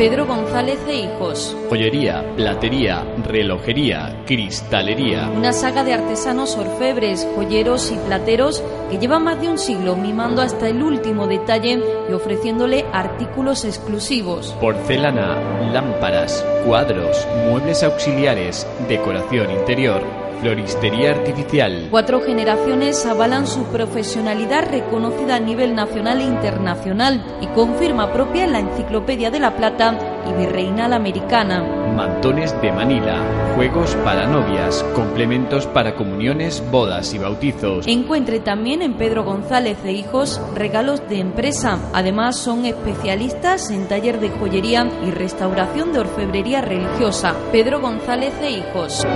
Pedro González e Hijos. Joyería, platería, relojería, cristalería. Una saga de artesanos orfebres, joyeros y plateros que llevan más de un siglo mimando hasta el último detalle y ofreciéndole artículos exclusivos. Porcelana, lámparas, cuadros, muebles auxiliares, decoración interior Floristería Artificial. Cuatro generaciones avalan su profesionalidad reconocida a nivel nacional e internacional y confirma propia en la Enciclopedia de la Plata y Virreinal Americana. Mantones de Manila, juegos para novias, complementos para comuniones, bodas y bautizos. Encuentre también en Pedro González e Hijos regalos de empresa. Además son especialistas en taller de joyería y restauración de orfebrería religiosa. Pedro González e Hijos.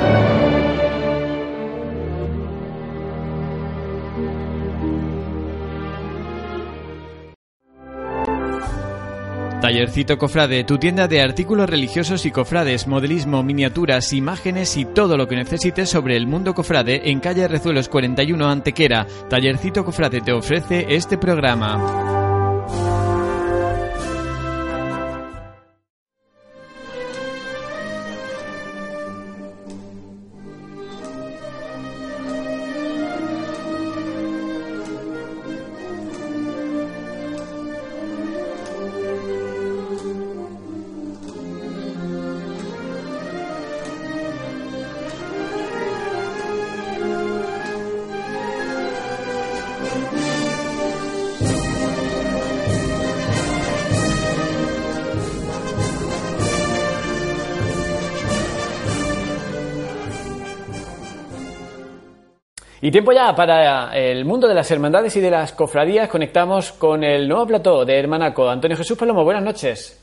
Tallercito Cofrade, tu tienda de artículos religiosos y cofrades, modelismo, miniaturas, imágenes y todo lo que necesites sobre el mundo cofrade en calle Rezuelos 41 Antequera. Tallercito Cofrade te ofrece este programa. Tiempo ya para el mundo de las hermandades y de las cofradías. Conectamos con el nuevo plató de Hermanaco. Antonio Jesús Palomo, buenas noches.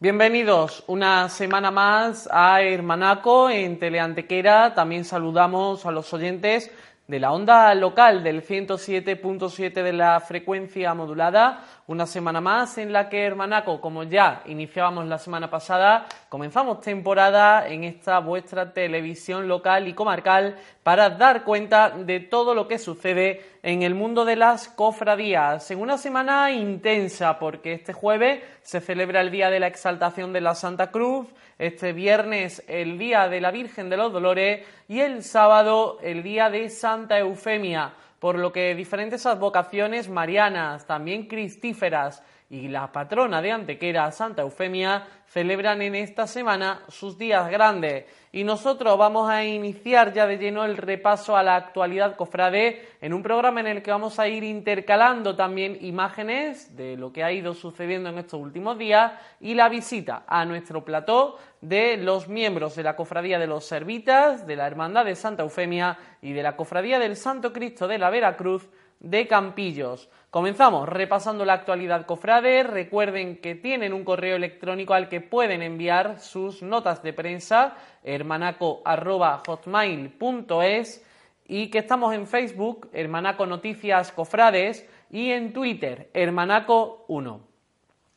Bienvenidos una semana más a Hermanaco en Teleantequera. También saludamos a los oyentes de la onda local del 107.7 de la frecuencia modulada una semana más en la que Hermanaco, como ya iniciábamos la semana pasada, comenzamos temporada en esta vuestra televisión local y comarcal para dar cuenta de todo lo que sucede en el mundo de las cofradías. En una semana intensa, porque este jueves se celebra el Día de la Exaltación de la Santa Cruz, este viernes el Día de la Virgen de los Dolores y el sábado el Día de Santa Eufemia por lo que diferentes advocaciones marianas, también cristíferas y la patrona de Antequera, Santa Eufemia, celebran en esta semana sus días grandes. Y nosotros vamos a iniciar ya de lleno el repaso a la actualidad cofrade en un programa en el que vamos a ir intercalando también imágenes de lo que ha ido sucediendo en estos últimos días y la visita a nuestro plató de los miembros de la Cofradía de los Servitas, de la Hermandad de Santa Eufemia y de la Cofradía del Santo Cristo de la Veracruz de Campillos. Comenzamos repasando la actualidad cofrade. Recuerden que tienen un correo electrónico al que pueden enviar sus notas de prensa, hermanaco.hotmail.es y que estamos en Facebook, Hermanaco Noticias Cofrades, y en Twitter, Hermanaco1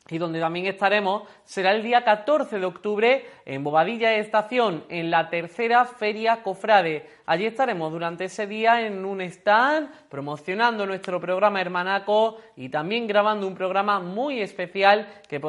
y donde también estaremos será el día 14 de octubre en Bobadilla Estación, en la tercera Feria Cofrade. Allí estaremos durante ese día en un stand promocionando nuestro programa Hermanaco y también grabando un programa muy especial que,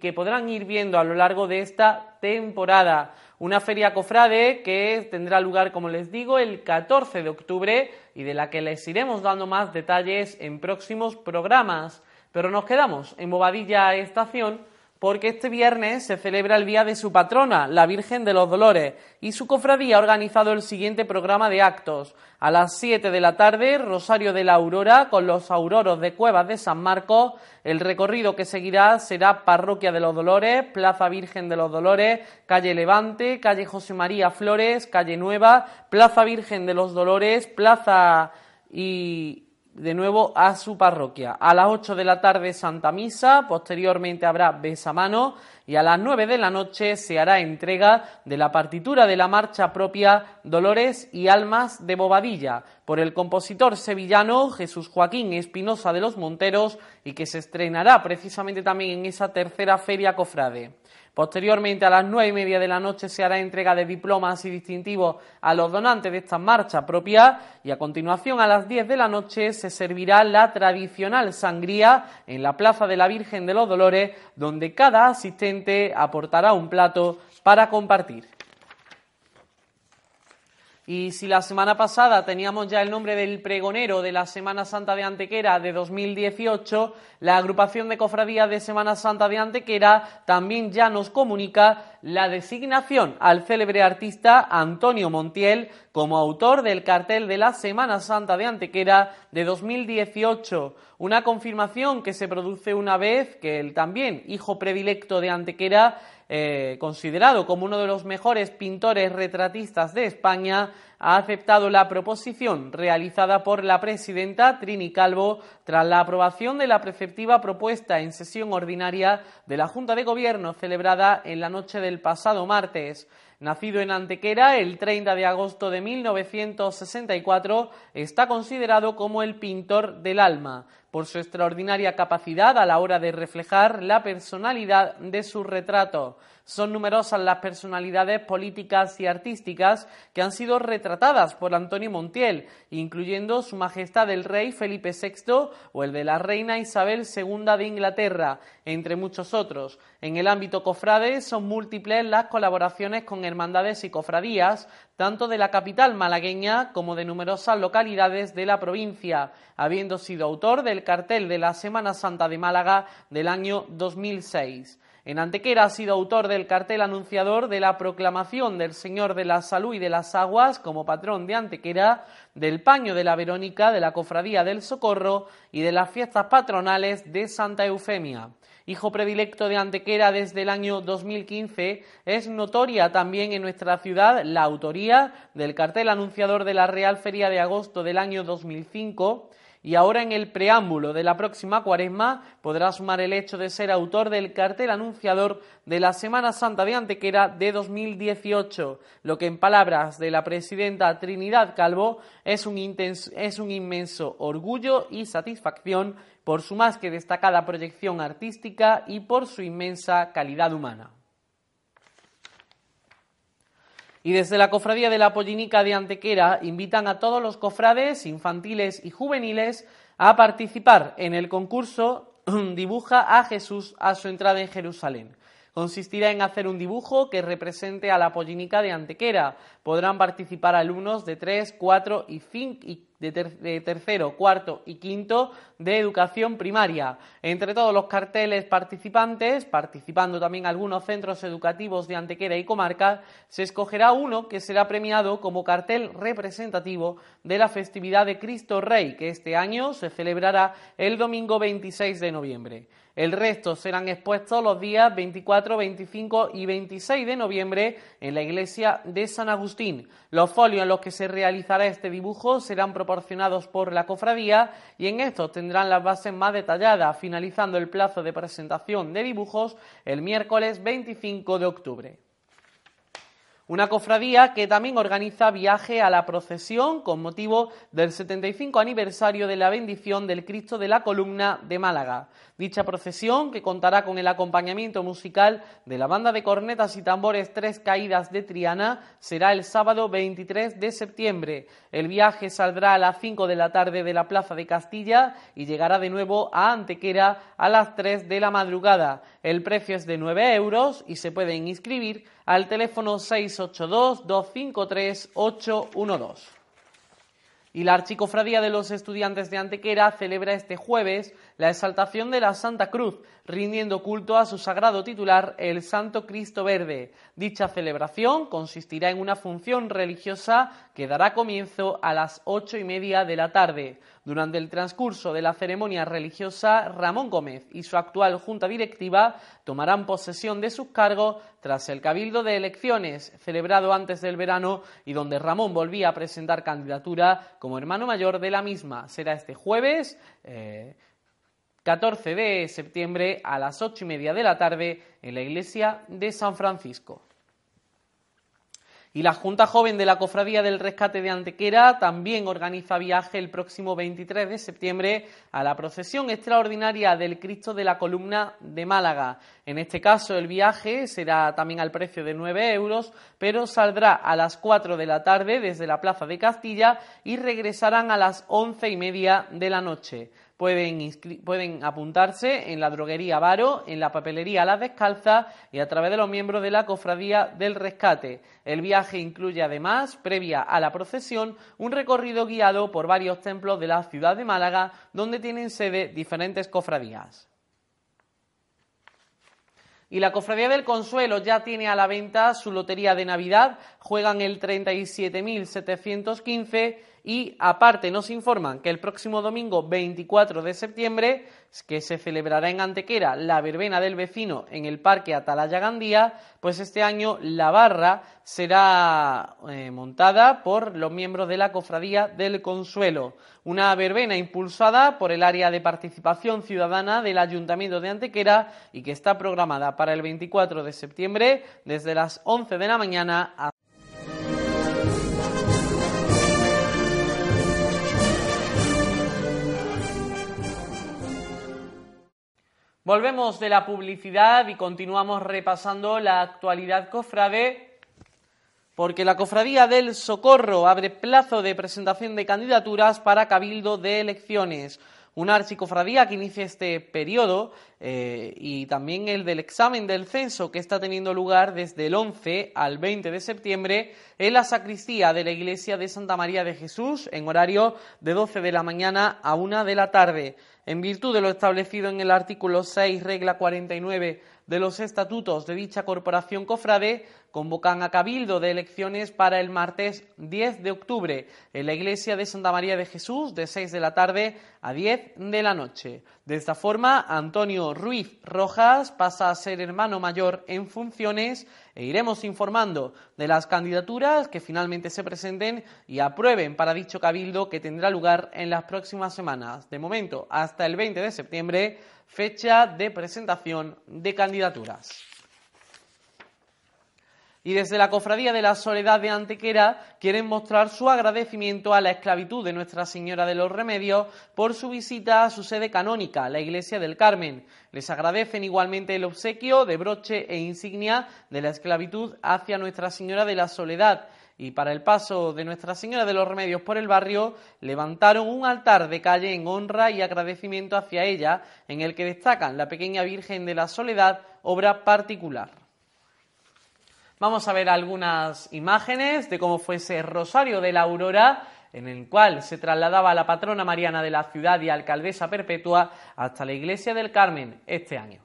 que podrán ir viendo a lo largo de esta temporada. Una feria cofrade que tendrá lugar, como les digo, el 14 de octubre y de la que les iremos dando más detalles en próximos programas. Pero nos quedamos en Bobadilla Estación porque este viernes se celebra el día de su patrona, la Virgen de los Dolores, y su cofradía ha organizado el siguiente programa de actos. A las 7 de la tarde, Rosario de la Aurora con los auroros de Cuevas de San Marcos. El recorrido que seguirá será Parroquia de los Dolores, Plaza Virgen de los Dolores, Calle Levante, Calle José María Flores, Calle Nueva, Plaza Virgen de los Dolores, Plaza y, de nuevo a su parroquia. A las 8 de la tarde Santa Misa, posteriormente habrá besamano y a las 9 de la noche se hará entrega de la partitura de la marcha propia Dolores y Almas de Bobadilla por el compositor sevillano Jesús Joaquín Espinosa de los Monteros y que se estrenará precisamente también en esa tercera feria cofrade. Posteriormente, a las nueve y media de la noche, se hará entrega de diplomas y distintivos a los donantes de esta marcha propia y a continuación, a las diez de la noche, se servirá la tradicional sangría en la Plaza de la Virgen de los Dolores, donde cada asistente aportará un plato para compartir. Y si la semana pasada teníamos ya el nombre del pregonero de la Semana Santa de Antequera de 2018, la agrupación de cofradías de Semana Santa de Antequera también ya nos comunica la designación al célebre artista Antonio Montiel como autor del cartel de la Semana Santa de Antequera de 2018. Una confirmación que se produce una vez que el también hijo predilecto de Antequera eh, considerado como uno de los mejores pintores retratistas de España, ha aceptado la proposición realizada por la presidenta Trini Calvo tras la aprobación de la preceptiva propuesta en sesión ordinaria de la Junta de Gobierno celebrada en la noche del pasado martes. Nacido en Antequera el 30 de agosto de 1964, está considerado como el pintor del alma, por su extraordinaria capacidad a la hora de reflejar la personalidad de su retrato. Son numerosas las personalidades políticas y artísticas que han sido retratadas por Antonio Montiel, incluyendo Su Majestad el Rey Felipe VI o el de la Reina Isabel II de Inglaterra, entre muchos otros. En el ámbito cofrade son múltiples las colaboraciones con hermandades y cofradías, tanto de la capital malagueña como de numerosas localidades de la provincia, habiendo sido autor del cartel de la Semana Santa de Málaga del año 2006. En Antequera ha sido autor del cartel anunciador de la proclamación del Señor de la Salud y de las Aguas como patrón de Antequera, del paño de la Verónica, de la Cofradía del Socorro y de las fiestas patronales de Santa Eufemia. Hijo predilecto de Antequera desde el año 2015, es notoria también en nuestra ciudad la autoría del cartel anunciador de la Real Feria de agosto del año 2005 y ahora en el preámbulo de la próxima cuaresma podrá sumar el hecho de ser autor del cartel anunciador de la Semana Santa de Antequera de 2018, lo que en palabras de la presidenta Trinidad Calvo es un, es un inmenso orgullo y satisfacción por su más que destacada proyección artística y por su inmensa calidad humana. Y desde la Cofradía de la Pollinica de Antequera invitan a todos los cofrades infantiles y juveniles a participar en el concurso Dibuja a Jesús a su entrada en Jerusalén. Consistirá en hacer un dibujo que represente a la Pollinica de Antequera. Podrán participar alumnos de 3, 4 y 5 de, tercero, cuarto y quinto de educación primaria. Entre todos los carteles participantes, participando también algunos centros educativos de Antequera y comarca, se escogerá uno que será premiado como cartel representativo de la festividad de Cristo Rey, que este año se celebrará el domingo 26 de noviembre. El resto serán expuestos los días 24, 25 y 26 de noviembre en la iglesia de San Agustín. Los folios en los que se realizará este dibujo serán proporcionados por la cofradía y en estos tendrán las bases más detalladas, finalizando el plazo de presentación de dibujos el miércoles 25 de octubre. Una cofradía que también organiza viaje a la procesión con motivo del 75 aniversario de la bendición del Cristo de la Columna de Málaga. Dicha procesión, que contará con el acompañamiento musical de la banda de cornetas y tambores Tres Caídas de Triana, será el sábado 23 de septiembre. El viaje saldrá a las 5 de la tarde de la Plaza de Castilla y llegará de nuevo a Antequera a las 3 de la madrugada. El precio es de 9 euros y se pueden inscribir al teléfono 682-253-812. Y la Archicofradía de los Estudiantes de Antequera celebra este jueves la exaltación de la Santa Cruz, rindiendo culto a su sagrado titular, el Santo Cristo Verde. Dicha celebración consistirá en una función religiosa que dará comienzo a las ocho y media de la tarde. Durante el transcurso de la ceremonia religiosa, Ramón Gómez y su actual junta directiva tomarán posesión de sus cargos tras el cabildo de elecciones celebrado antes del verano y donde Ramón volvía a presentar candidatura como hermano mayor de la misma. Será este jueves. Eh, 14 de septiembre a las ocho y media de la tarde en la iglesia de San Francisco. Y la Junta Joven de la Cofradía del Rescate de Antequera también organiza viaje el próximo 23 de septiembre a la procesión extraordinaria del Cristo de la Columna de Málaga. En este caso, el viaje será también al precio de 9 euros, pero saldrá a las 4 de la tarde desde la Plaza de Castilla y regresarán a las once y media de la noche. Pueden, apuntarse en la droguería Varo, en la papelería La Descalza y a través de los miembros de la Cofradía del Rescate. El viaje incluye además, previa a la procesión, un recorrido guiado por varios templos de la ciudad de Málaga, donde tienen sede diferentes cofradías. Y la Cofradía del Consuelo ya tiene a la venta su lotería de Navidad, juegan el 37.715 y aparte nos informan que el próximo domingo 24 de septiembre, que se celebrará en Antequera la verbena del vecino en el Parque Atalaya Gandía, pues este año la barra será eh, montada por los miembros de la Cofradía del Consuelo. Una verbena impulsada por el área de participación ciudadana del Ayuntamiento de Antequera y que está programada para el 24 de septiembre desde las 11 de la mañana a Volvemos de la publicidad y continuamos repasando la actualidad cofrade, porque la Cofradía del Socorro abre plazo de presentación de candidaturas para Cabildo de Elecciones. Una archicofradía que inicia este periodo eh, y también el del examen del censo que está teniendo lugar desde el 11 al 20 de septiembre en la sacristía de la iglesia de Santa María de Jesús en horario de 12 de la mañana a 1 de la tarde. En virtud de lo establecido en el artículo 6, regla 49 de los estatutos de dicha corporación cofrade, convocan a cabildo de elecciones para el martes 10 de octubre en la iglesia de Santa María de Jesús de 6 de la tarde a 10 de la noche. De esta forma, Antonio Ruiz Rojas pasa a ser hermano mayor en funciones e iremos informando de las candidaturas que finalmente se presenten y aprueben para dicho cabildo que tendrá lugar en las próximas semanas. De momento, hasta el 20 de septiembre, fecha de presentación de candidaturas. Y desde la Cofradía de la Soledad de Antequera quieren mostrar su agradecimiento a la esclavitud de Nuestra Señora de los Remedios por su visita a su sede canónica, la Iglesia del Carmen. Les agradecen igualmente el obsequio de broche e insignia de la esclavitud hacia Nuestra Señora de la Soledad y para el paso de Nuestra Señora de los Remedios por el barrio levantaron un altar de calle en honra y agradecimiento hacia ella, en el que destacan la pequeña Virgen de la Soledad, obra particular. Vamos a ver algunas imágenes de cómo fue ese Rosario de la Aurora en el cual se trasladaba la patrona mariana de la ciudad y alcaldesa perpetua hasta la iglesia del Carmen este año.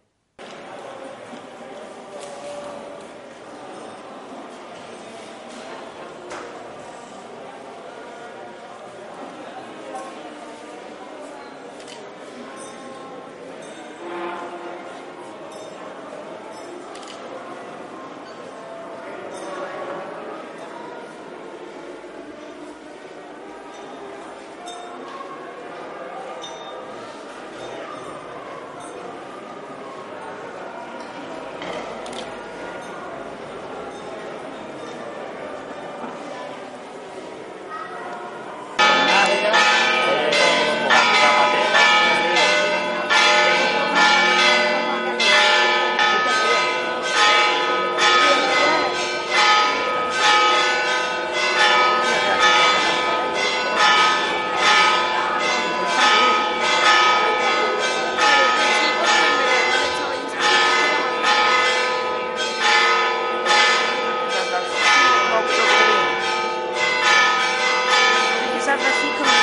she comes.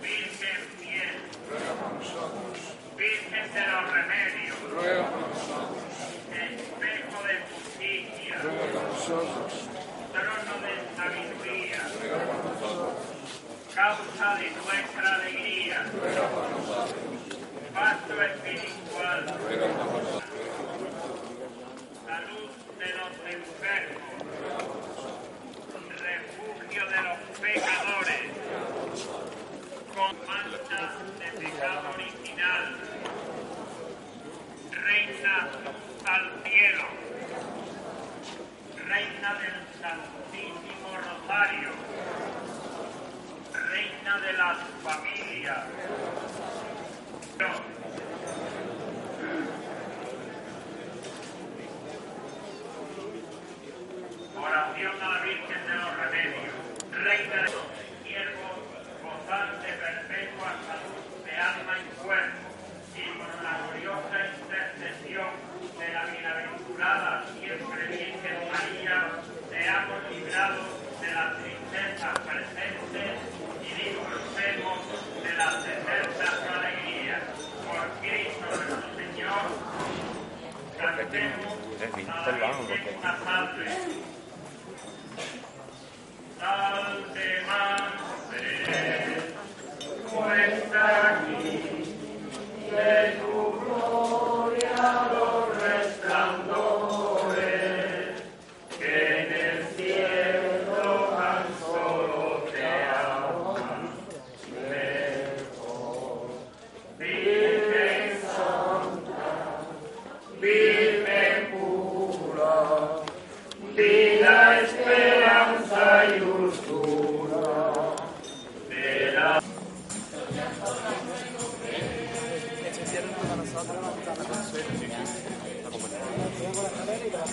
Virgen fiel, Virgen de los remedios, espejo de justicia, trono de sabiduría, causa de nuestra alegría, espiritual, salud de los enfermos, de los pecadores, con mancha de pecado original, reina al cielo, reina del Santísimo Rosario, reina de las familias. Oración a la Virgen de los Remedios, reina de los siervos, gozante perpetua salud de alma y cuerpo, y por la gloriosa intercesión de la bienaventurada siempre Virgen María, seamos librados de las tristezas presentes y disfrutemos de las eternas alegrías. Por Cristo nuestro Señor, cantemos a la Virgen salve. Salve Madre, muestra aquí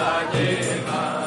Salve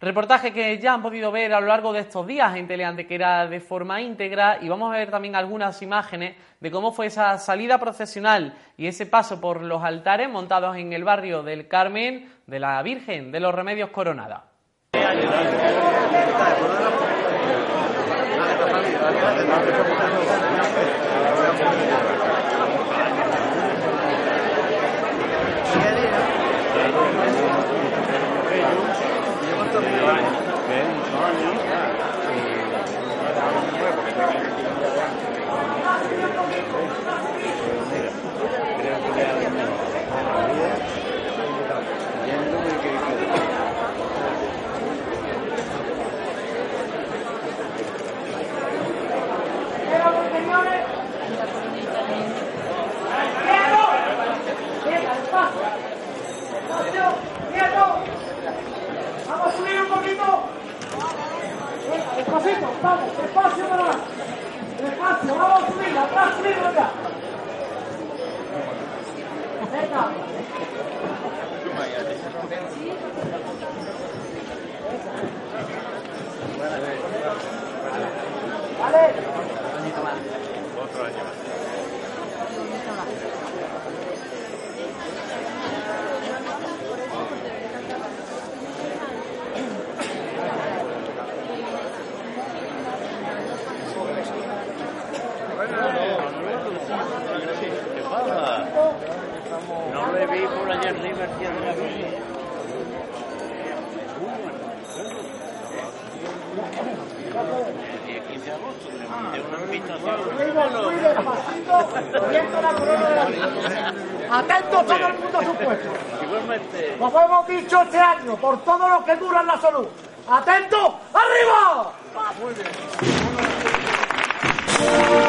Reportaje que ya han podido ver a lo largo de estos días en Teleantequera de forma íntegra y vamos a ver también algunas imágenes de cómo fue esa salida procesional y ese paso por los altares montados en el barrio del Carmen de la Virgen de los Remedios Coronada. subir un poquito. Despacito, vamos, despacio para. Despacio, vamos a subir, atrás, subir para acá. Venga. Vale. Otro año más. Atentos todo el mundo a su puesto. Como hemos dicho este año, por todo lo que dura en la salud. ¡Atentos! ¡Arriba! Atento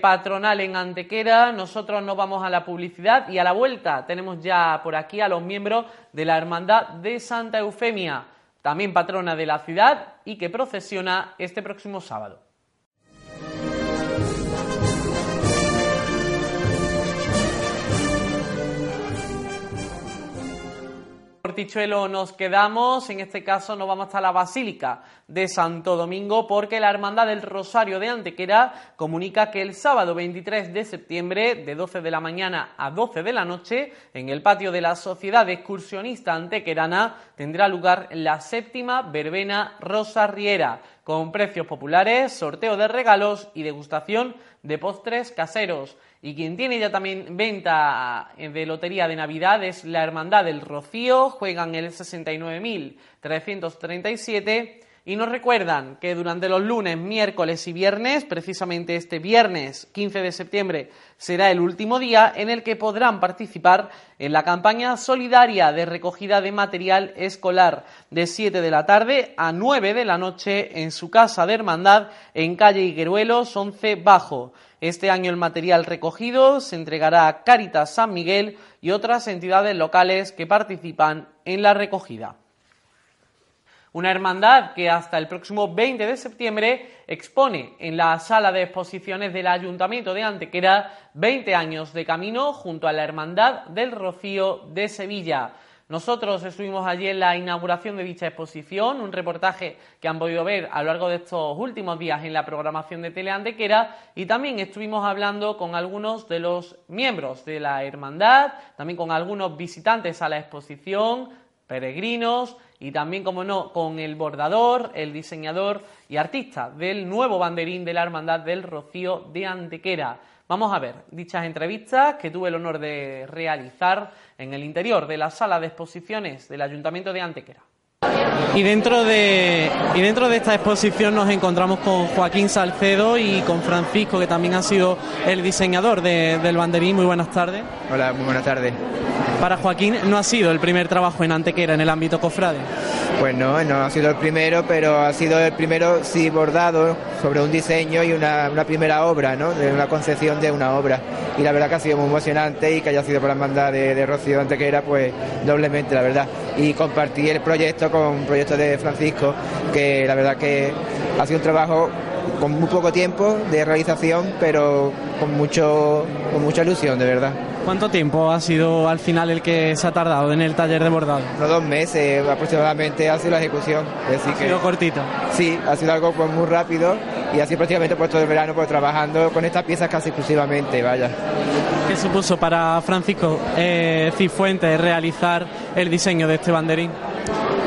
Patronal en Antequera, nosotros nos vamos a la publicidad y a la vuelta tenemos ya por aquí a los miembros de la Hermandad de Santa Eufemia, también patrona de la ciudad y que procesiona este próximo sábado. Portichuelo nos quedamos, en este caso nos vamos hasta la Basílica de Santo Domingo porque la Hermandad del Rosario de Antequera comunica que el sábado 23 de septiembre de 12 de la mañana a 12 de la noche en el patio de la Sociedad Excursionista Antequerana tendrá lugar la séptima verbena Rosa Riera con precios populares, sorteo de regalos y degustación de postres caseros. Y quien tiene ya también venta de lotería de Navidad es la Hermandad del Rocío, juegan el 69.337 y nos recuerdan que durante los lunes, miércoles y viernes, precisamente este viernes 15 de septiembre será el último día en el que podrán participar en la campaña solidaria de recogida de material escolar de 7 de la tarde a 9 de la noche en su casa de hermandad en calle Higueruelos 11 Bajo. Este año el material recogido se entregará a Cáritas San Miguel y otras entidades locales que participan en la recogida. Una hermandad que hasta el próximo 20 de septiembre expone en la sala de exposiciones del Ayuntamiento de Antequera 20 años de camino junto a la Hermandad del Rocío de Sevilla. Nosotros estuvimos allí en la inauguración de dicha exposición, un reportaje que han podido ver a lo largo de estos últimos días en la programación de Teleantequera y también estuvimos hablando con algunos de los miembros de la hermandad, también con algunos visitantes a la exposición, peregrinos y también, como no, con el bordador, el diseñador y artista del nuevo banderín de la Hermandad del Rocío de Antequera. Vamos a ver dichas entrevistas que tuve el honor de realizar en el interior de la sala de exposiciones del Ayuntamiento de Antequera. Y dentro de, y dentro de esta exposición nos encontramos con Joaquín Salcedo y con Francisco, que también ha sido el diseñador del banderín. Muy buenas tardes. Hola, muy buenas tardes. Para Joaquín no ha sido el primer trabajo en Antequera en el ámbito cofrade. Pues no, no ha sido el primero, pero ha sido el primero sí bordado sobre un diseño y una, primera obra, ¿no? De una concepción de una obra. Y la verdad que ha sido muy emocionante y que haya sido por la hermandad de, de Rocío Antequera, pues doblemente, la verdad. Y compartí el proyecto con un proyecto de Francisco, que la verdad que ha sido un trabajo con muy poco tiempo de realización, pero con mucho con mucha ilusión, de verdad. ¿Cuánto tiempo ha sido al final el que se ha tardado en el taller de bordado? Unos dos meses aproximadamente ha sido la ejecución. Así ha sido cortito. Sí, ha sido algo pues muy rápido y así prácticamente pues todo el verano pues trabajando con estas piezas casi exclusivamente, vaya. ¿Qué supuso para Francisco eh, Cifuentes realizar el diseño de este banderín?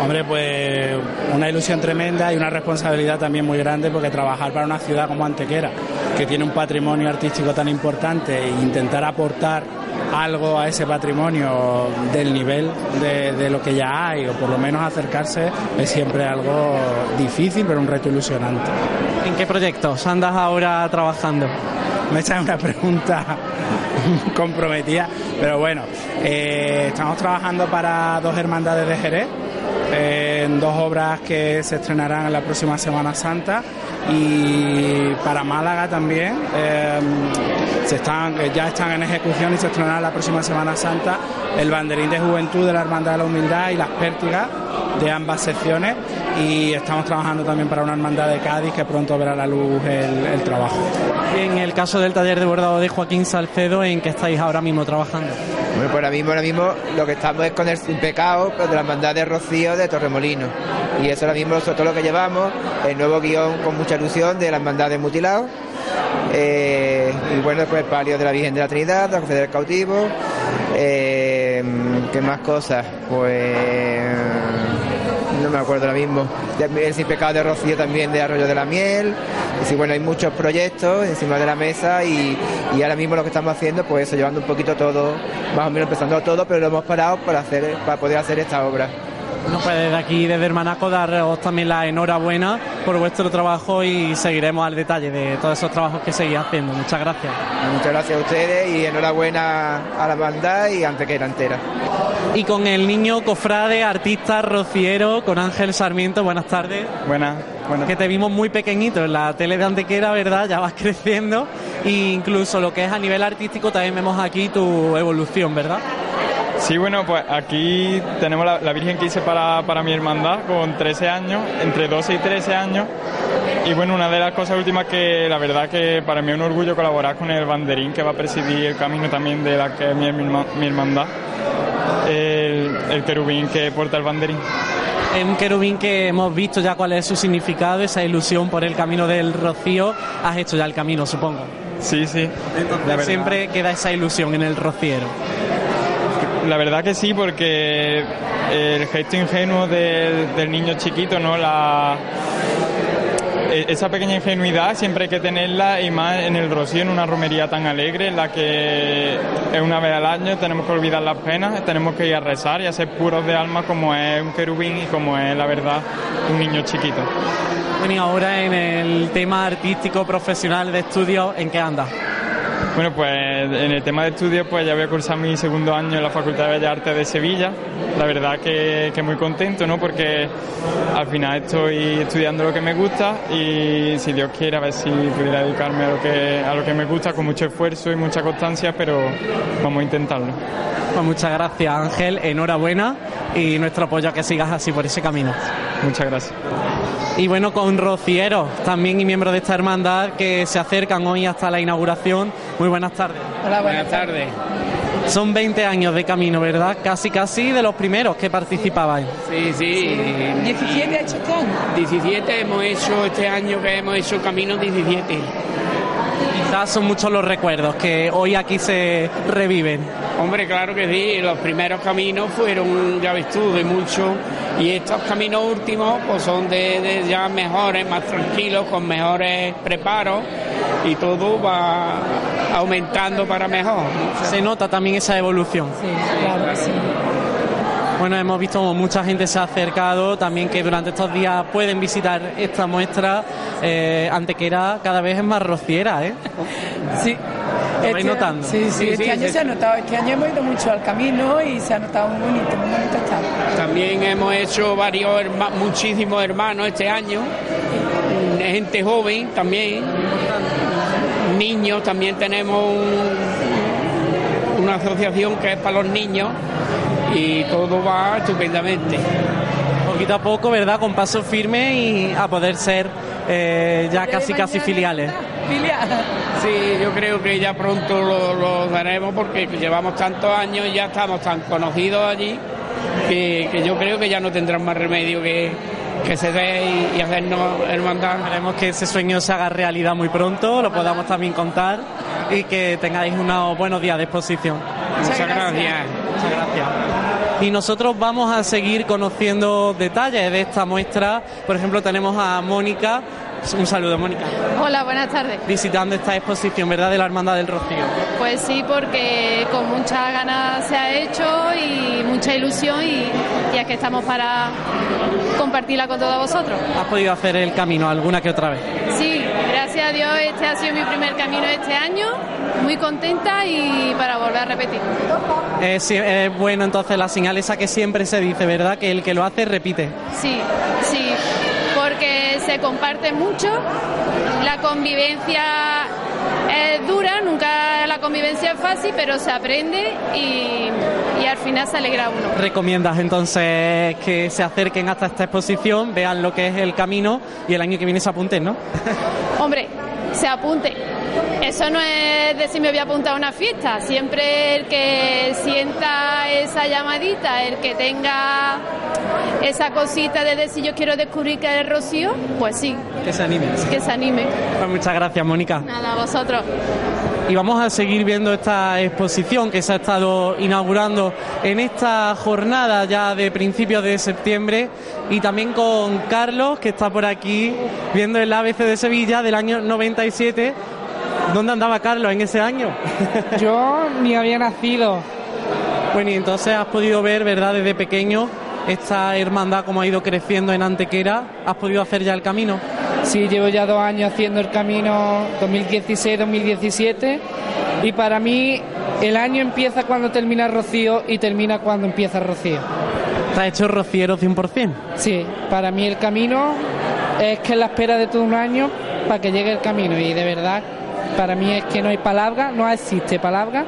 Hombre, pues una ilusión tremenda y una responsabilidad también muy grande porque trabajar para una ciudad como Antequera, que tiene un patrimonio artístico tan importante e intentar aportar algo a ese patrimonio del nivel de, lo que ya hay, o por lo menos acercarse, es siempre algo difícil, pero un reto ilusionante. ¿En qué proyectos andas ahora trabajando? Me echan una pregunta comprometida, pero bueno, eh, estamos trabajando para dos hermandades de Jerez, en dos obras que se estrenarán en la próxima Semana Santa y para Málaga también em, se están, ya están en ejecución y se estrenará la próxima Semana Santa el banderín de juventud de la Hermandad de la Humildad y las pértigas de ambas secciones y estamos trabajando también para una hermandad de Cádiz que pronto verá la luz el, trabajo. en el caso del taller de bordado de Joaquín Salcedo, ¿en qué estáis ahora mismo trabajando? Bueno, pues ahora mismo, ahora mismo lo que estamos es con el Sin Pecado pues, de la hermandad de Rocío de Torremolino. Y eso ahora mismo todo lo que llevamos, el nuevo guion con mucha ilusión de la hermandad de Mutilado. Eh, y bueno, después el palio de la Virgen de la Trinidad, la Cofre del Cautivo. Eh, ¿Qué más cosas? Pues me acuerdo ahora mismo. El Sin Pecado de Rocío también de Arroyo de la Miel. Y sí, bueno, hay muchos proyectos encima de la mesa y, y, ahora mismo lo que estamos haciendo, pues eso, llevando un poquito todo, más o menos empezando todo, pero lo hemos parado para, hacer, para poder hacer esta obra. Bueno, pues desde aquí, desde Hermanaco, daros también la enhorabuena por vuestro trabajo y seguiremos al detalle de todos esos trabajos que seguís haciendo. Muchas gracias. Muchas gracias a ustedes y enhorabuena a la banda y Antequera entera. Y con el niño cofrade, artista, rociero, con Ángel Sarmiento. Buenas tardes. Buenas. Bueno, que te vimos muy pequeñito en la tele de Antequera, ¿verdad? Ya vas creciendo. E incluso lo que es a nivel artístico también vemos aquí tu evolución, ¿verdad? Sí, bueno, pues aquí tenemos la, la Virgen que hice para, para, mi hermandad con 13 años, entre 12 y 13 años. Y bueno, una de las cosas últimas que la verdad que para mí es un orgullo colaborar con el banderín que va a presidir el camino también de la que es mi, mi hermandad, el, el querubín que porta el banderín. Es un querubín que hemos visto ya cuál es su significado, esa ilusión por el camino del rocío. Has hecho ya el camino, supongo. Sí, sí. Entonces, siempre queda esa ilusión en el rociero. La verdad que sí, porque el gesto ingenuo del, niño chiquito, ¿no? La, e, esa pequeña ingenuidad siempre hay que tenerla y más en el Rocío, en una romería tan alegre en la que es una vez al año, tenemos que olvidar las penas, tenemos que ir a rezar y a ser puros de alma como es un querubín y como es la verdad un niño chiquito. Bueno, y ahora en el tema artístico, profesional de estudio, ¿en qué anda? Bueno, pues en el tema de estudios, pues ya voy a cursar mi segundo año en la Facultad de Bellas Artes de Sevilla. La verdad que, que muy contento, ¿no? Porque al final estoy estudiando lo que me gusta y si Dios quiere, a ver si pudiera dedicarme a lo que, a lo que me gusta con mucho esfuerzo y mucha constancia, pero vamos a intentarlo. Pues muchas gracias, Ángel. Enhorabuena y nuestro apoyo a que sigas así por ese camino. Muchas gracias. Y bueno, con rocieros también y miembros de esta hermandad que se acercan hoy hasta la inauguración. Muy buenas tardes. Hola, buenas, buenas tardes. Son 20 años de camino, ¿verdad? Casi, casi de los primeros que participabais. Sí, sí. sí. ¿17 ha hecho este año? 17 hemos hecho este año que hemos hecho camino 17. Quizás son muchos los recuerdos que hoy aquí se reviven. Hombre, claro que sí, los primeros caminos fueron, ya ves tú, de mucho, y estos caminos últimos pues son de, de ya mejores, más tranquilos, con mejores preparos, y todo va aumentando para mejor. Se nota también esa evolución. Sí, claro que sí. Bueno, hemos visto mucha gente se ha acercado, también que durante estos días pueden visitar esta muestra, eh, Antequera cada vez es más rociera, ¿eh? Sí. ¿Lo vais notando? Sí, sí, este sí, año sí. se ha notado, este año hemos ido mucho al camino y se ha notado muy bonito, muy bonito está. También hemos hecho varios, herma- muchísimos hermanos este año, mm, gente joven también, niños, también tenemos un- una asociación que es para los niños y todo va estupendamente. Poquito a poco, ¿verdad? Con paso firme y a poder ser eh, ya casi, casi filiales. Filial. Sí, yo creo que ya pronto lo, lo daremos porque llevamos tantos años y ya estamos tan conocidos allí que, que yo creo que ya no tendrán más remedio que, que se dé y, y hacernos hermandad. Esperemos que ese sueño se haga realidad muy pronto, lo podamos también contar y que tengáis unos buenos días de exposición. Muchas gracias. Muchas gracias. Y nosotros vamos a seguir conociendo detalles de esta muestra. Por ejemplo, tenemos a Mónica. Un saludo, Mónica. Hola, buenas tardes. Visitando esta exposición, ¿verdad?, de la Hermandad del Rocío. Pues sí, porque con muchas ganas se ha hecho y mucha ilusión y, y es que estamos para compartirla con todos vosotros. ¿Has podido hacer el camino alguna que otra vez? Sí, gracias a Dios este ha sido mi primer camino este año, muy contenta y para volver a repetir. Es, sí, es bueno entonces la señal esa que siempre se dice, ¿verdad?, que el que lo hace repite. Sí, sí, se comparte mucho, la convivencia es dura, nunca la convivencia es fácil, pero se aprende y, y al final se alegra uno. ¿Recomiendas entonces que se acerquen hasta esta exposición, vean lo que es el camino y el año que viene se apunten, ¿no? Hombre, se apunte. Eso no es decir me voy a apuntar a una fiesta. Siempre el que sienta esa llamadita, el que tenga esa cosita de decir yo quiero descubrir que es rocío, pues sí, Que se animen. que se anime. Pues muchas gracias, Mónica. Nada, a vosotros. Y vamos a seguir viendo esta exposición que se ha estado inaugurando en esta jornada ya de principios de septiembre y también con Carlos que está por aquí viendo el ABC de Sevilla del año 97. ¿Dónde andaba Carlos en ese año? Yo ni había nacido. Bueno, y entonces has podido ver, ¿verdad?, desde pequeño esta hermandad como ha ido creciendo en Antequera. ¿Has podido hacer ya el camino? Sí, llevo ya dos años haciendo el camino 2016-2017 y para mí el año empieza cuando termina Rocío y termina cuando empieza Rocío. ¿Te has hecho rociero 100%? Sí, para mí el camino es que la espera de todo un año para que llegue el camino y de verdad para mí es que no hay palabra, no existe palabra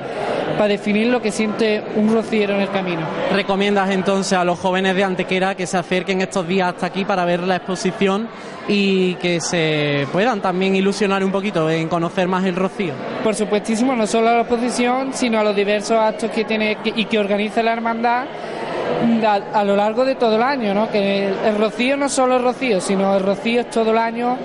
para definir lo que siente un rociero en el camino. ¿Recomiendas entonces a los jóvenes de Antequera que se acerquen estos días hasta aquí para ver la exposición y que se puedan también ilusionar un poquito en conocer más el rocío? Por supuestísimo, no solo a la exposición, sino a los diversos actos que tiene y que organiza la hermandad a, a lo largo de todo el año, ¿no? Que el, el rocío no solo es rocío, sino el rocío es todo el año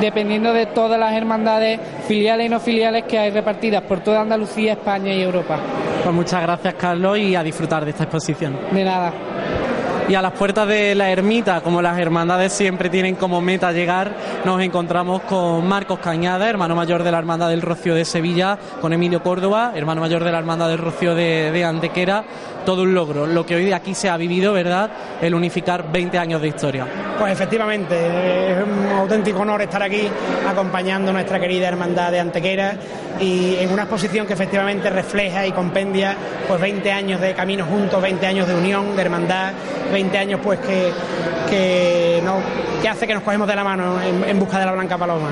dependiendo de todas las hermandades filiales y no filiales que hay repartidas por toda Andalucía, España y Europa. Pues muchas gracias Carlos y a disfrutar de esta exposición. De nada. Y a las puertas de la ermita, como las hermandades siempre tienen como meta llegar, nos encontramos con Marcos Cañada, hermano mayor de la Hermandad del Rocío de Sevilla, con Emilio Córdoba, hermano mayor de la Hermandad del Rocío de, de Antequera. Todo un logro, lo que hoy de aquí se ha vivido, ¿verdad? El unificar 20 años de historia. Pues efectivamente, es un auténtico honor estar aquí acompañando a nuestra querida hermandad de Antequera y en una exposición que efectivamente refleja y compendia pues 20 años de camino juntos, 20 años de unión, de hermandad, 20 años pues que, que, no, que hace que nos cogemos de la mano en, en busca de la Blanca Paloma.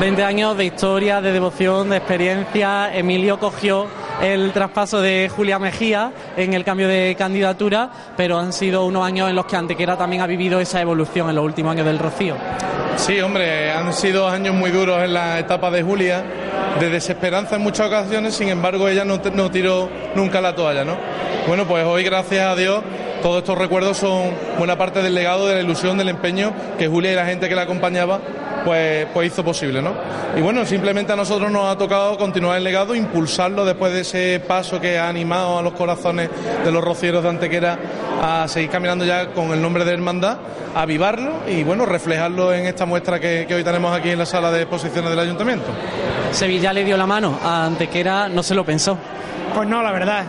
20 años de historia, de devoción, de experiencia. Emilio cogió el traspaso de Julia Mejía en el cambio de candidatura, pero han sido unos años en los que Antequera también ha vivido esa evolución en los últimos años del Rocío. Sí, hombre, han sido años muy duros en la etapa de Julia, de desesperanza en muchas ocasiones, sin embargo ella no, tiró nunca la toalla, ¿no? Bueno, pues hoy, gracias a Dios, todos estos recuerdos son buena parte del legado, de la ilusión, del empeño que Julia y la gente que la acompañaba pues, pues hizo posible, ¿no? Y bueno, simplemente a nosotros nos ha tocado continuar el legado, impulsarlo después de ese paso que ha animado a los corazones de los rocieros de Antequera a seguir caminando ya con el nombre de hermandad, avivarlo y bueno, reflejarlo en esta muestra que, que hoy tenemos aquí en la sala de exposiciones del ayuntamiento. Sevilla le dio la mano a Antequera, no se lo pensó. Pues no, la verdad.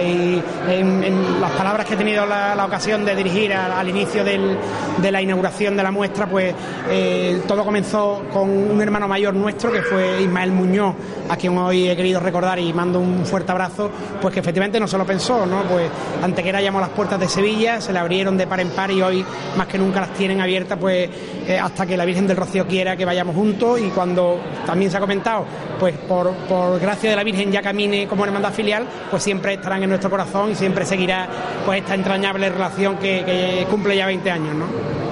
Y en, las palabras que he tenido la, ocasión de dirigir al, inicio de la inauguración de la muestra, pues eh, todo comenzó con un hermano mayor nuestro, que fue Ismael Muñoz, a quien hoy he querido recordar y mando un fuerte abrazo, pues que efectivamente no se lo pensó, ¿no? Pues Antequera llamó a las puertas de Sevilla, se le abrieron de par en par y hoy más que nunca las tienen abiertas, pues eh, hasta que la Virgen del Rocío quiera que vayamos juntos y cuando también se ha comentado, pues por, por gracia de la Virgen ya camine como hermandad filial, pues siempre estarán en nuestro corazón y siempre seguirá pues esta entrañable relación que, que cumple ya 20 años, ¿no?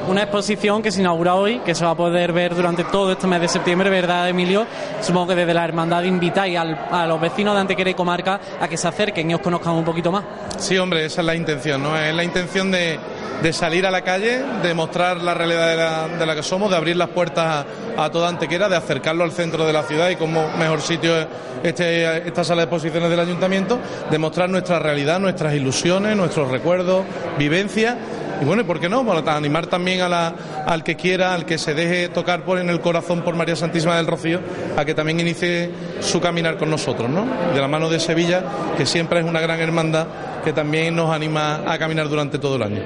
Una exposición que se inaugura hoy, que se va a poder ver durante todo este mes de septiembre, ¿verdad, Emilio? Supongo que desde la hermandad invitáis al, a los vecinos de Antequera y Comarca a que se acerquen y os conozcan un poquito más. Sí, hombre, esa es la intención, ¿no? Es la intención de, de salir a la calle, de mostrar la realidad de la, de la que somos, de abrir las puertas a, a, toda Antequera, de acercarlo al centro de la ciudad y como mejor sitio es este, esta sala de exposiciones del ayuntamiento, de mostrar nuestra realidad, nuestras ilusiones, nuestros recuerdos, vivencias. Y bueno, ¿y por qué no? Animar también a la, al que quiera, al que se deje tocar por en el corazón por María Santísima del Rocío, a que también inicie su caminar con nosotros, ¿no? De la mano de Sevilla, que siempre es una gran hermandad que también nos anima a caminar durante todo el año.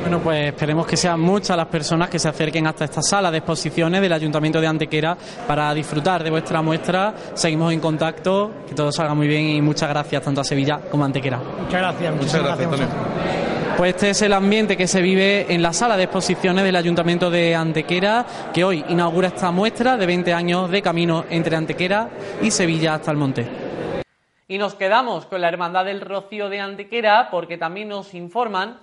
Bueno, pues esperemos que sean muchas las personas que se acerquen hasta esta sala de exposiciones del Ayuntamiento de Antequera para disfrutar de vuestra muestra. Seguimos en contacto, que todo salga muy bien y muchas gracias tanto a Sevilla como a Antequera. Muchas gracias, muchas gracias, Antonio. Pues este es el ambiente que se vive en la sala de exposiciones del Ayuntamiento de Antequera, que hoy inaugura esta muestra de 20 años de camino entre Antequera y Sevilla hasta el monte. Y nos quedamos con la Hermandad del Rocío de Antequera porque también nos informan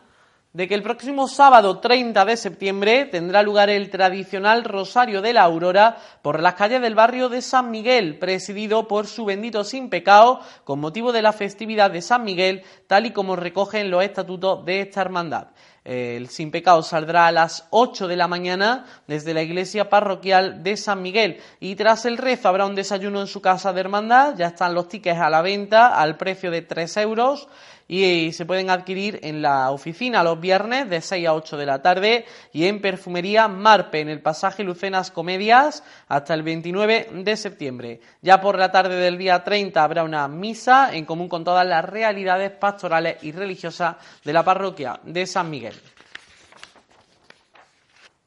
de que el próximo sábado 30 de septiembre tendrá lugar el tradicional Rosario de la Aurora por las calles del barrio de San Miguel, presidido por su bendito sin pecado, con motivo de la festividad de San Miguel, tal y como recogen los estatutos de esta hermandad. El sin pecado saldrá a las 8 de la mañana desde la iglesia parroquial de San Miguel. Y tras el rezo habrá un desayuno en su casa de hermandad, ya están los tickets a la venta al precio de 3 euros y se pueden adquirir en la oficina los viernes de 6 a 8 de la tarde y en Perfumería Marpe en el pasaje Lucenas Comedias hasta el 29 de septiembre. Ya por la tarde del día 30 habrá una misa en común con todas las realidades pastorales y religiosas de la parroquia de San Miguel.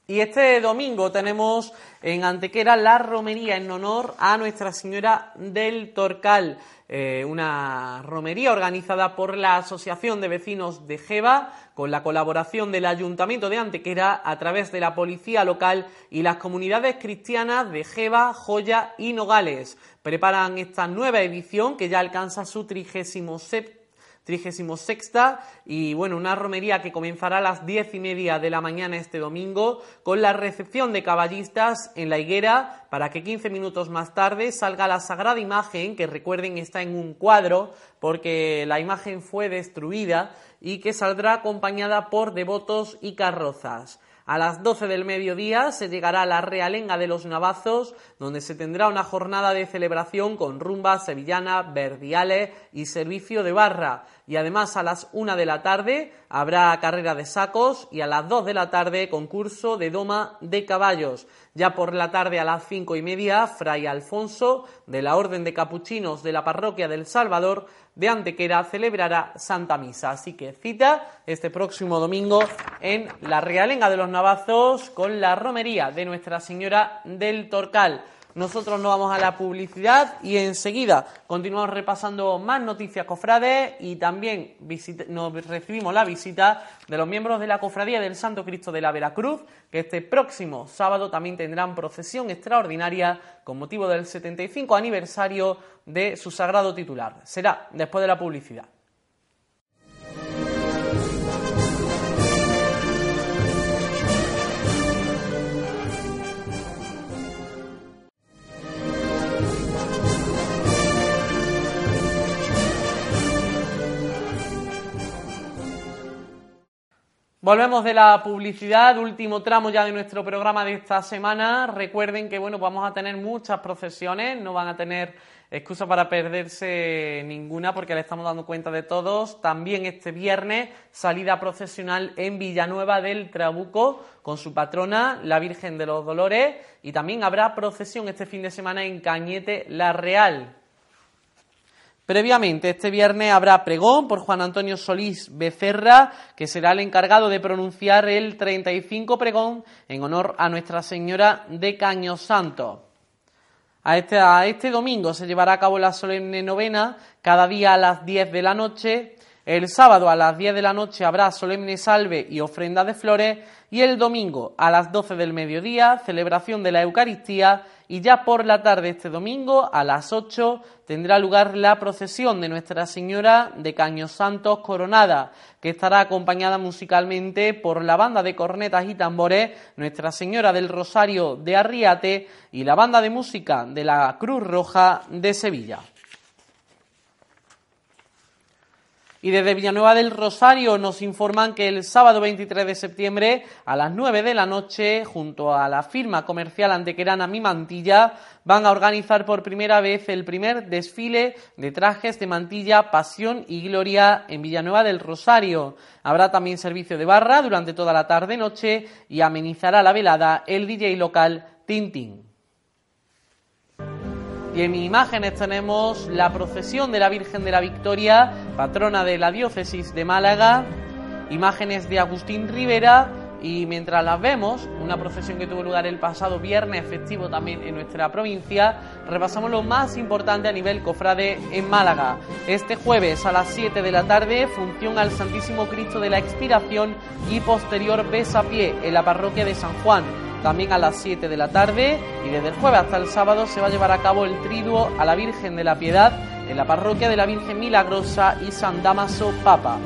Y este domingo tenemos en Antequera la romería en honor a Nuestra Señora del Torcal, eh, una romería organizada por la Asociación de Vecinos de Jeva, con la colaboración del Ayuntamiento de Antequera a través de la Policía Local y las comunidades cristianas de Jeva, Joya y Nogales. Preparan esta nueva edición que ya alcanza su trigésimo trigésimo sexta y bueno, una romería que comenzará a las diez y media de la mañana este domingo con la recepción de caballistas en la higuera para que 15 minutos más tarde salga la sagrada imagen que recuerden está en un cuadro porque la imagen fue destruida y que saldrá acompañada por devotos y carrozas. A las 12 del mediodía se llegará a la Realenga de los Navazos, donde se tendrá una jornada de celebración con rumba sevillana, verdiales y servicio de barra. Y además a las 1 de la tarde habrá carrera de sacos y a las 2 de la tarde concurso de doma de caballos. Ya por la tarde a las cinco y media, Fray Alfonso de la Orden de Capuchinos de la Parroquia del Salvador de Antequera celebrará Santa Misa. Así que cita este próximo domingo en la Realenga de los Navazos con la romería de Nuestra Señora del Torcal. Nosotros nos vamos a la publicidad y enseguida continuamos repasando más noticias cofrades y también nos recibimos la visita de los miembros de la Cofradía del Santo Cristo de la Veracruz, que este próximo sábado también tendrán procesión extraordinaria con motivo del 75 aniversario de su sagrado titular. Será después de la publicidad. Volvemos de la publicidad, último tramo ya de nuestro programa de esta semana. Recuerden que bueno, vamos a tener muchas procesiones, no van a tener excusa para perderse ninguna porque le estamos dando cuenta de todos. También este viernes salida procesional en Villanueva del Trabuco con su patrona, la Virgen de los Dolores, y también habrá procesión este fin de semana en Cañete La Real. Previamente, este viernes habrá pregón por Juan Antonio Solís Becerra, que será el encargado de pronunciar el 35 pregón en honor a Nuestra Señora de Caño Santo. A este, a este domingo se llevará a cabo la solemne novena, cada día a las 10 de la noche. El sábado a las 10 de la noche habrá solemne salve y ofrenda de flores y el domingo a las 12 del mediodía celebración de la Eucaristía y ya por la tarde este domingo a las 8 tendrá lugar la procesión de Nuestra Señora de Caños Santos Coronada, que estará acompañada musicalmente por la banda de cornetas y tambores Nuestra Señora del Rosario de Arriate y la banda de música de la Cruz Roja de Sevilla. Y desde Villanueva del Rosario nos informan que el sábado 23 de septiembre a las 9 de la noche, junto a la firma comercial antequerana Mi Mantilla, van a organizar por primera vez el primer desfile de trajes de mantilla Pasión y Gloria en Villanueva del Rosario. Habrá también servicio de barra durante toda la tarde-noche y amenizará la velada el DJ local Tintín. Y en imágenes tenemos la procesión de la Virgen de la Victoria, patrona de la diócesis de Málaga, imágenes de Agustín Rivera y mientras las vemos, una procesión que tuvo lugar el pasado viernes festivo también en nuestra provincia, repasamos lo más importante a nivel cofrade en Málaga. Este jueves a las 7 de la tarde, función al Santísimo Cristo de la Expiración y posterior besapié en la parroquia de San Juan también a las 7 de la tarde y desde el jueves hasta el sábado se va a llevar a cabo el triduo a la Virgen de la Piedad en la parroquia de la Virgen Milagrosa y San Damaso Papa.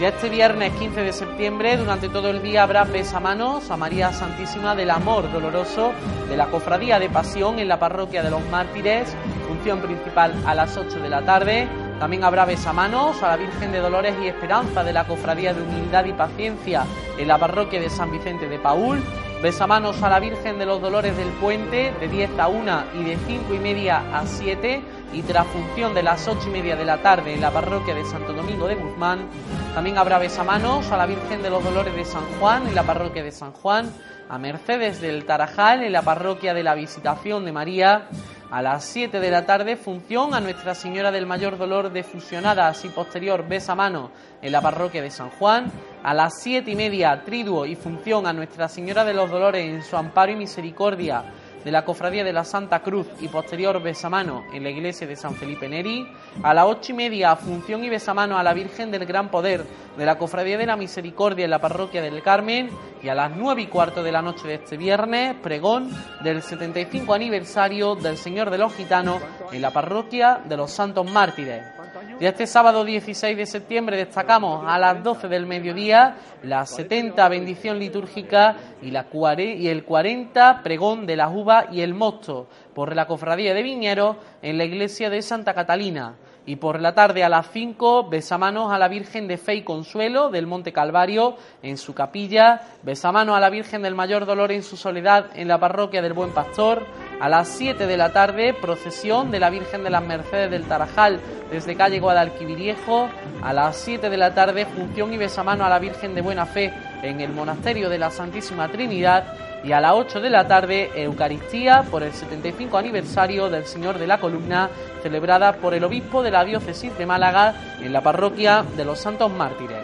Ya este viernes 15 de septiembre, durante todo el día habrá besamanos a María Santísima del Amor Doloroso de la Cofradía de Pasión en la parroquia de los Mártires, función principal a las 8 de la tarde. También habrá besamanos a la Virgen de Dolores y Esperanza de la Cofradía de Humildad y Paciencia en la parroquia de San Vicente de Paúl Besamanos a la Virgen de los Dolores del Puente de 10 a 1 y de 5 y media a 7 y tras función de las 8 y media de la tarde en la parroquia de Santo Domingo de Guzmán. También habrá besamanos a la Virgen de los Dolores de San Juan en la parroquia de San Juan, a Mercedes del Tarajal en la parroquia de la Visitación de María, A las 7 de la tarde, función a Nuestra Señora del Mayor Dolor de Fusionadas y posterior Besamano en la parroquia de San Juan. A las 7 y media, triduo y función a Nuestra Señora de los Dolores en su amparo y misericordia de la Cofradía de la Santa Cruz y posterior besamano en la iglesia de San Felipe Neri. A las ocho y media, función y besamano a la Virgen del Gran Poder de la Cofradía de la Misericordia en la Parroquia del Carmen. Y a las nueve y cuarto de la noche de este viernes, pregón del 75 aniversario del Señor de los Gitanos en la Parroquia de los Santos Mártires. Y este sábado 16 de septiembre destacamos a las 12 del mediodía la 70 bendición litúrgica y, la y el 40 pregón de la uva y el mosto por la cofradía de Viñeros en la iglesia de Santa Catalina. Y por la tarde a las 5, besamanos a la Virgen de Fe y Consuelo del Monte Calvario en su capilla, besamanos a la Virgen del Mayor Dolor en su soledad en la parroquia del Buen Pastor, a las 7 de la tarde, procesión de la Virgen de las Mercedes del Tarajal desde calle Guadalquiviejo. A las 7 de la tarde, función y besamano a la Virgen de Buena Fe en el Monasterio de la Santísima Trinidad. Y a las 8 de la tarde, Eucaristía por el 75 aniversario del Señor de la Columna, celebrada por el obispo de la Diócesis de Málaga en la parroquia de los Santos Mártires.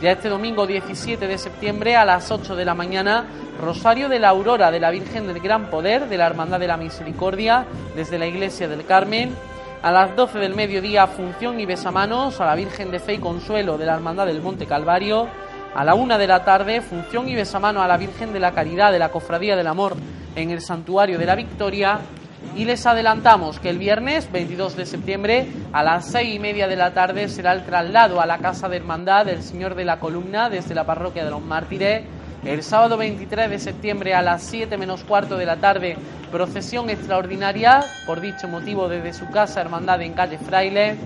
Ya este domingo 17 de septiembre a las 8 de la mañana Rosario de la Aurora de la Virgen del Gran Poder de la Hermandad de la Misericordia desde la Iglesia del Carmen. A las 12 del mediodía, función y besamanos a la Virgen de Fe y Consuelo de la Hermandad del Monte Calvario. A la una de la tarde, función y besamanos a la Virgen de la Caridad de la Cofradía del Amor en el Santuario de la Victoria. Y les adelantamos que el viernes 22 de septiembre a las seis y media de la tarde será el traslado a la Casa de Hermandad del Señor de la Columna desde la Parroquia de los Mártires el sábado 23 de septiembre a las 7 menos cuarto de la tarde, procesión extraordinaria, por dicho motivo desde su casa Hermandad en calle Fraile.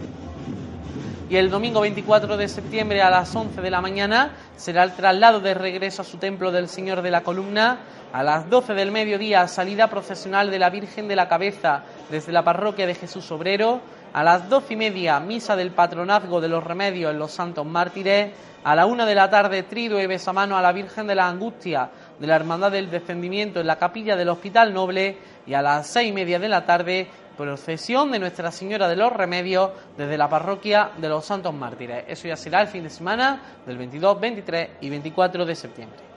Y el domingo 24 de septiembre a las 11 de la mañana será el traslado de regreso a su templo del Señor de la Columna. A las 12 del mediodía, salida procesional de la Virgen de la Cabeza desde la parroquia de Jesús Obrero. A las doce y media, misa del patronazgo de los remedios en los Santos Mártires. A la una de la tarde, trido y besamano a la Virgen de la Angustia de la Hermandad del Descendimiento en la capilla del Hospital Noble. Y a las seis y media de la tarde, procesión de Nuestra Señora de los Remedios desde la parroquia de los Santos Mártires. Eso ya será el fin de semana del 22, 23 y 24 de septiembre.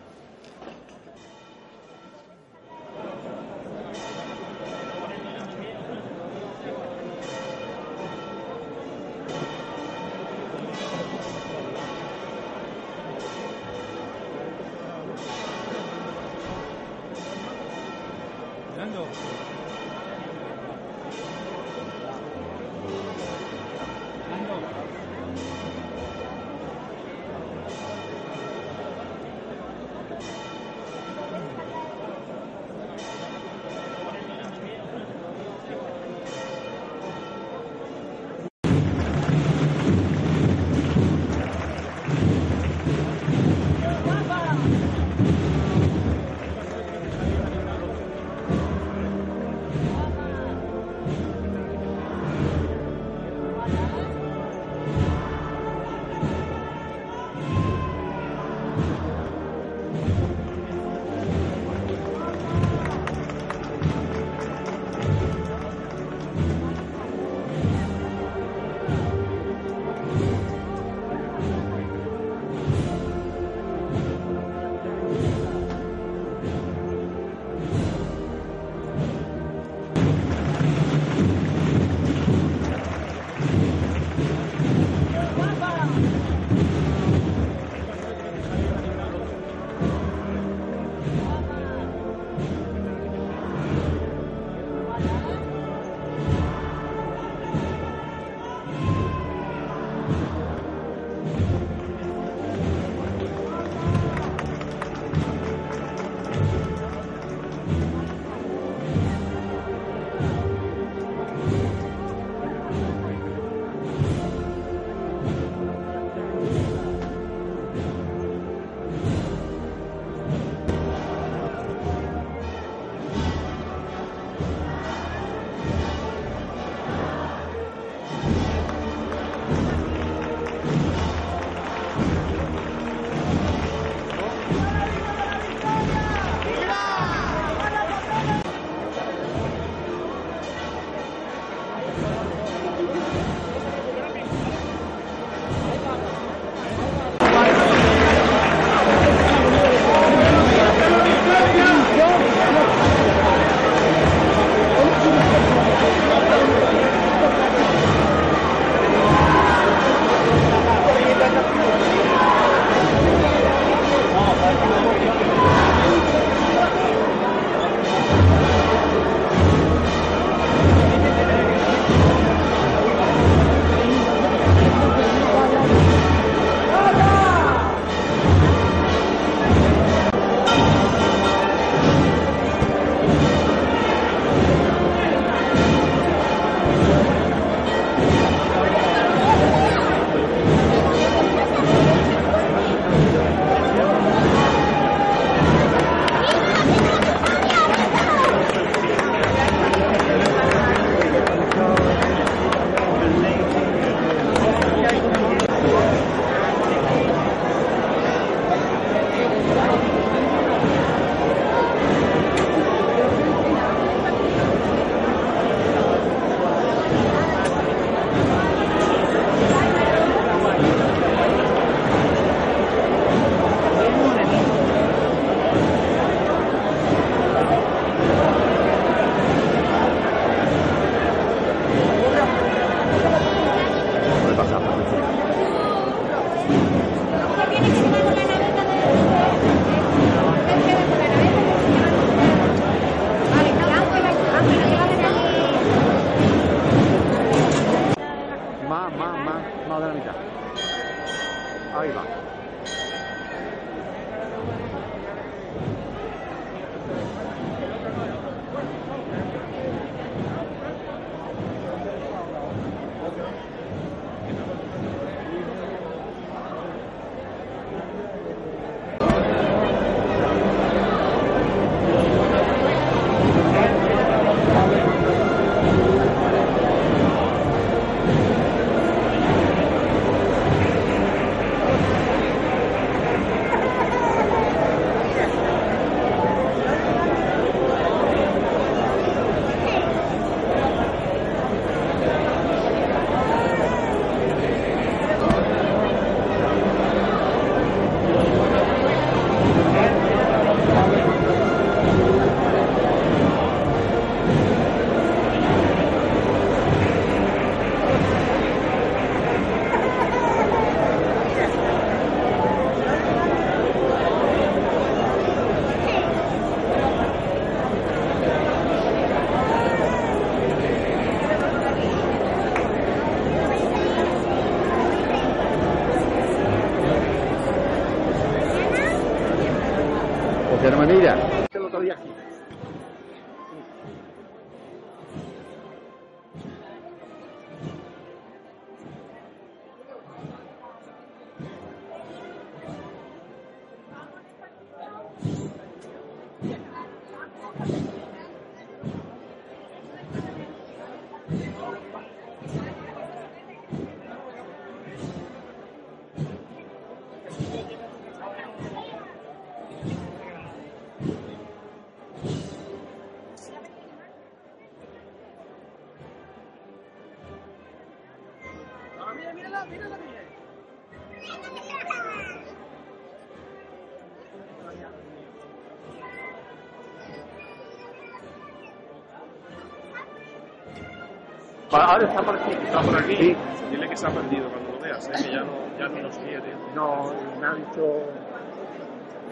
Ahora está por aquí. Está por aquí. Sí. Dile que se ha perdido cuando lo veas, ¿eh? que ya no, ya no nos quiere. No, me ha dicho.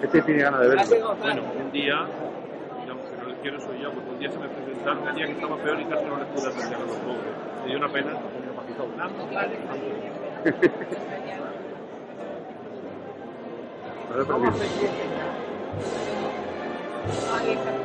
Este tiene ganas de verlo. Bueno, un día, digamos que no le quiero soy yo, porque un día se me presentaron un día que estaba peor y casi no les pude atender a los pobres. Me dio una pena. No lo he perdido.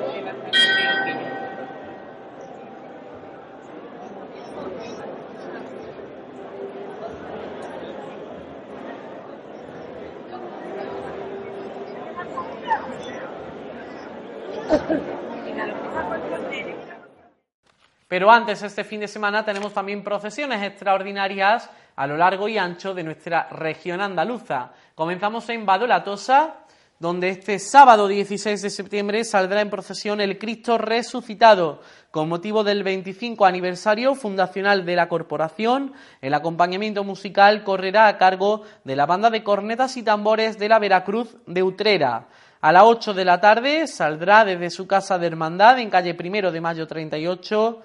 Pero antes, este fin de semana, tenemos también procesiones extraordinarias a lo largo y ancho de nuestra región andaluza. Comenzamos en Badolatosa, donde este sábado 16 de septiembre saldrá en procesión el Cristo resucitado. Con motivo del 25 aniversario fundacional de la corporación, el acompañamiento musical correrá a cargo de la banda de cornetas y tambores de la Veracruz de Utrera. A las 8 de la tarde saldrá desde su casa de hermandad en calle Primero de Mayo 38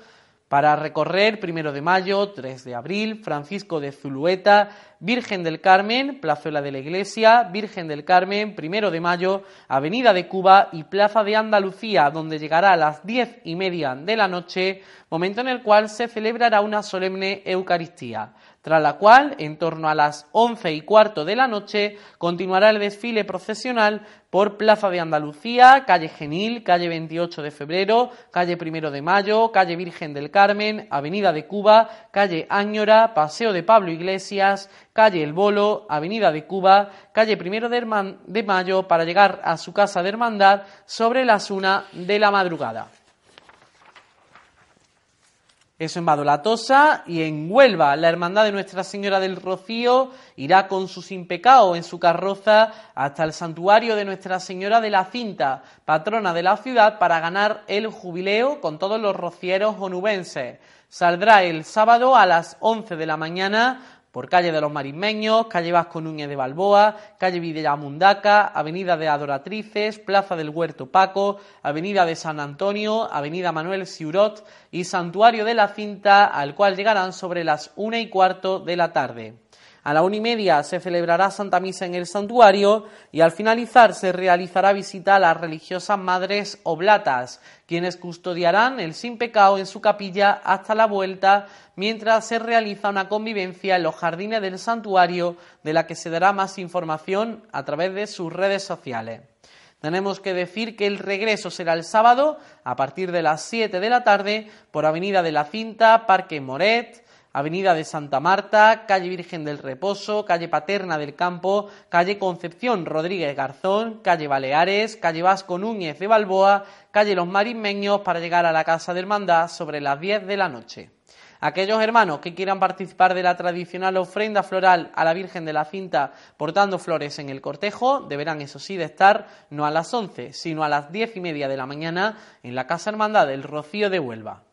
para recorrer Primero de Mayo, 3 de Abril, Francisco de Zulueta, Virgen del Carmen, Plazuela de la Iglesia, Virgen del Carmen, Primero de Mayo, Avenida de Cuba y Plaza de Andalucía, donde llegará a las diez y media de la noche, momento en el cual se celebrará una solemne Eucaristía tras la cual, en torno a las once y cuarto de la noche, continuará el desfile procesional por Plaza de Andalucía, calle Genil, calle 28 de febrero, calle Primero de Mayo, calle Virgen del Carmen, Avenida de Cuba, calle Áñora, Paseo de Pablo Iglesias, calle El Bolo, Avenida de Cuba, calle Primero de, Mayo, para llegar a su casa de hermandad sobre las una de la madrugada. Eso en Badolatosa y en Huelva, la hermandad de Nuestra Señora del Rocío irá con su sin pecado en su carroza hasta el santuario de Nuestra Señora de la Cinta, patrona de la ciudad, para ganar el jubileo con todos los rocieros onubenses. Saldrá el sábado a las 11 de la mañana por calle de los Marismeños, calle Vasco Núñez de Balboa, calle Villamundaca, avenida de Adoratrices, plaza del Huerto Paco, avenida de San Antonio, avenida Manuel Siurot y santuario de la Cinta, al cual llegarán sobre las una y cuarto de la tarde. A la una y media se celebrará Santa Misa en el santuario y al finalizar se realizará visita a las religiosas madres oblatas, quienes custodiarán el sin pecado en su capilla hasta la vuelta mientras se realiza una convivencia en los jardines del santuario de la que se dará más información a través de sus redes sociales. Tenemos que decir que el regreso será el sábado a partir de las 7 de la tarde por Avenida de la Cinta, Parque Moret, Avenida de Santa Marta, Calle Virgen del Reposo, Calle Paterna del Campo, Calle Concepción Rodríguez Garzón, Calle Baleares, Calle Vasco Núñez de Balboa, Calle Los Marismeños para llegar a la Casa de Hermandad sobre las 10 de la noche. Aquellos hermanos que quieran participar de la tradicional ofrenda floral a la Virgen de la Cinta portando flores en el cortejo deberán, eso sí, de estar no a las 11, sino a las diez y media de la mañana en la Casa Hermandad del Rocío de Huelva.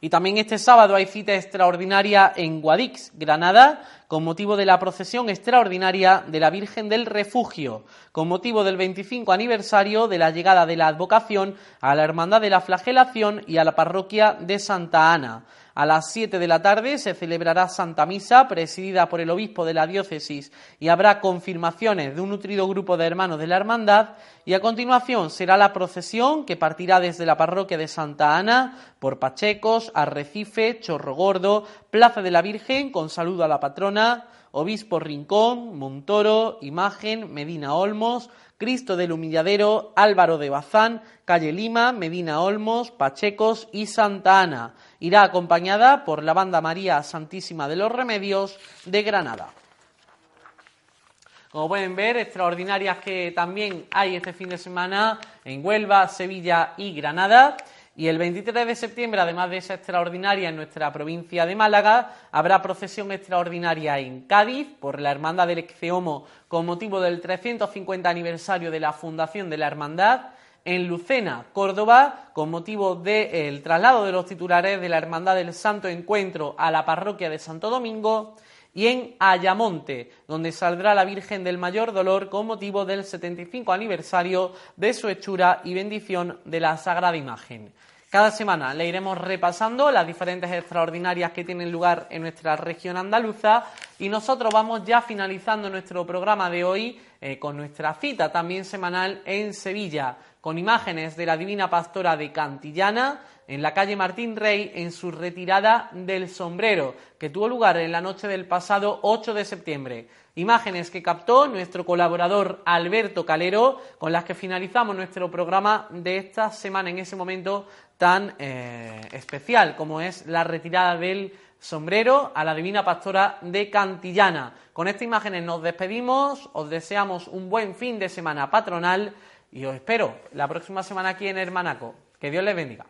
Y también este sábado hay cita extraordinaria en Guadix, Granada, con motivo de la procesión extraordinaria de la Virgen del Refugio, con motivo del 25 aniversario de la llegada de la advocación a la Hermandad de la Flagelación y a la parroquia de Santa Ana. A las 7 de la tarde se celebrará Santa Misa, presidida por el obispo de la diócesis, y habrá confirmaciones de un nutrido grupo de hermanos de la Hermandad. Y a continuación será la procesión que partirá desde la parroquia de Santa Ana por Pachecos, Arrecife, Chorro Gordo, Plaza de la Virgen, con saludo a la patrona, Obispo Rincón, Montoro, Imagen, Medina Olmos, Cristo del Humilladero, Álvaro de Bazán, Calle Lima, Medina Olmos, Pachecos y Santa Ana. Irá acompañada por la Banda María Santísima de los Remedios de Granada. Como pueden ver, extraordinarias que también hay este fin de semana en Huelva, Sevilla y Granada. Y el 23 de septiembre, además de esa extraordinaria en nuestra provincia de Málaga, habrá procesión extraordinaria en Cádiz por la Hermandad del Exceomo con motivo del 350 aniversario de la fundación de la Hermandad. En Lucena, Córdoba, con motivo del traslado de los titulares de la Hermandad del Santo Encuentro a la parroquia de Santo Domingo y en Ayamonte, donde saldrá la Virgen del Mayor Dolor con motivo del 75 aniversario de su hechura y bendición de la Sagrada Imagen. Cada semana le iremos repasando las diferentes extraordinarias que tienen lugar en nuestra región andaluza y nosotros vamos ya finalizando nuestro programa de hoy eh, con nuestra cita también semanal en Sevilla, con imágenes de la Divina Pastora de Cantillana en la calle Martín Rey en su retirada del sombrero, que tuvo lugar en la noche del pasado 8 de septiembre. Imágenes que captó nuestro colaborador Alberto Calero, con las que finalizamos nuestro programa de esta semana en ese momento tan eh, especial como es la retirada del sombrero a la Divina Pastora de Cantillana. Con estas imágenes nos despedimos, os deseamos un buen fin de semana patronal y os espero la próxima semana aquí en Hermanaco. Que Dios les bendiga.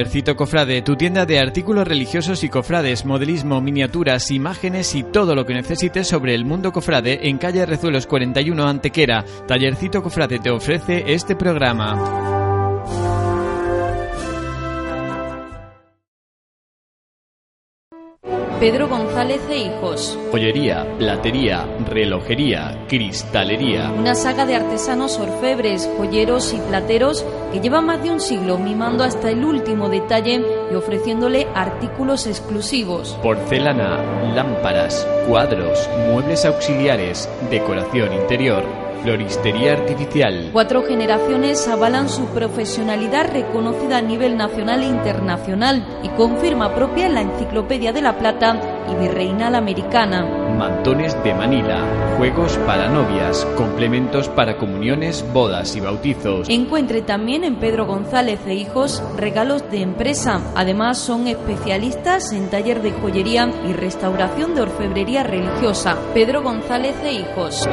Tallercito Cofrade, tu tienda de artículos religiosos y cofrades, modelismo, miniaturas, imágenes y todo lo que necesites sobre el mundo cofrade en calle Rezuelos 41 Antequera. Tallercito Cofrade te ofrece este programa. Pedro González e Hijos. Joyería, platería, relojería, cristalería. Una saga de artesanos orfebres, joyeros y plateros que llevan más de un siglo mimando hasta el último detalle y ofreciéndole artículos exclusivos. Porcelana, lámparas, cuadros, muebles auxiliares, decoración interior. Floristería artificial. Cuatro generaciones avalan su profesionalidad reconocida a nivel nacional e internacional y con firma propia en la Enciclopedia de la Plata y Virreinal Americana. Mantones de Manila, juegos para novias, complementos para comuniones, bodas y bautizos. Encuentre también en Pedro González e Hijos regalos de empresa. Además son especialistas en taller de joyería y restauración de orfebrería religiosa. Pedro González e Hijos.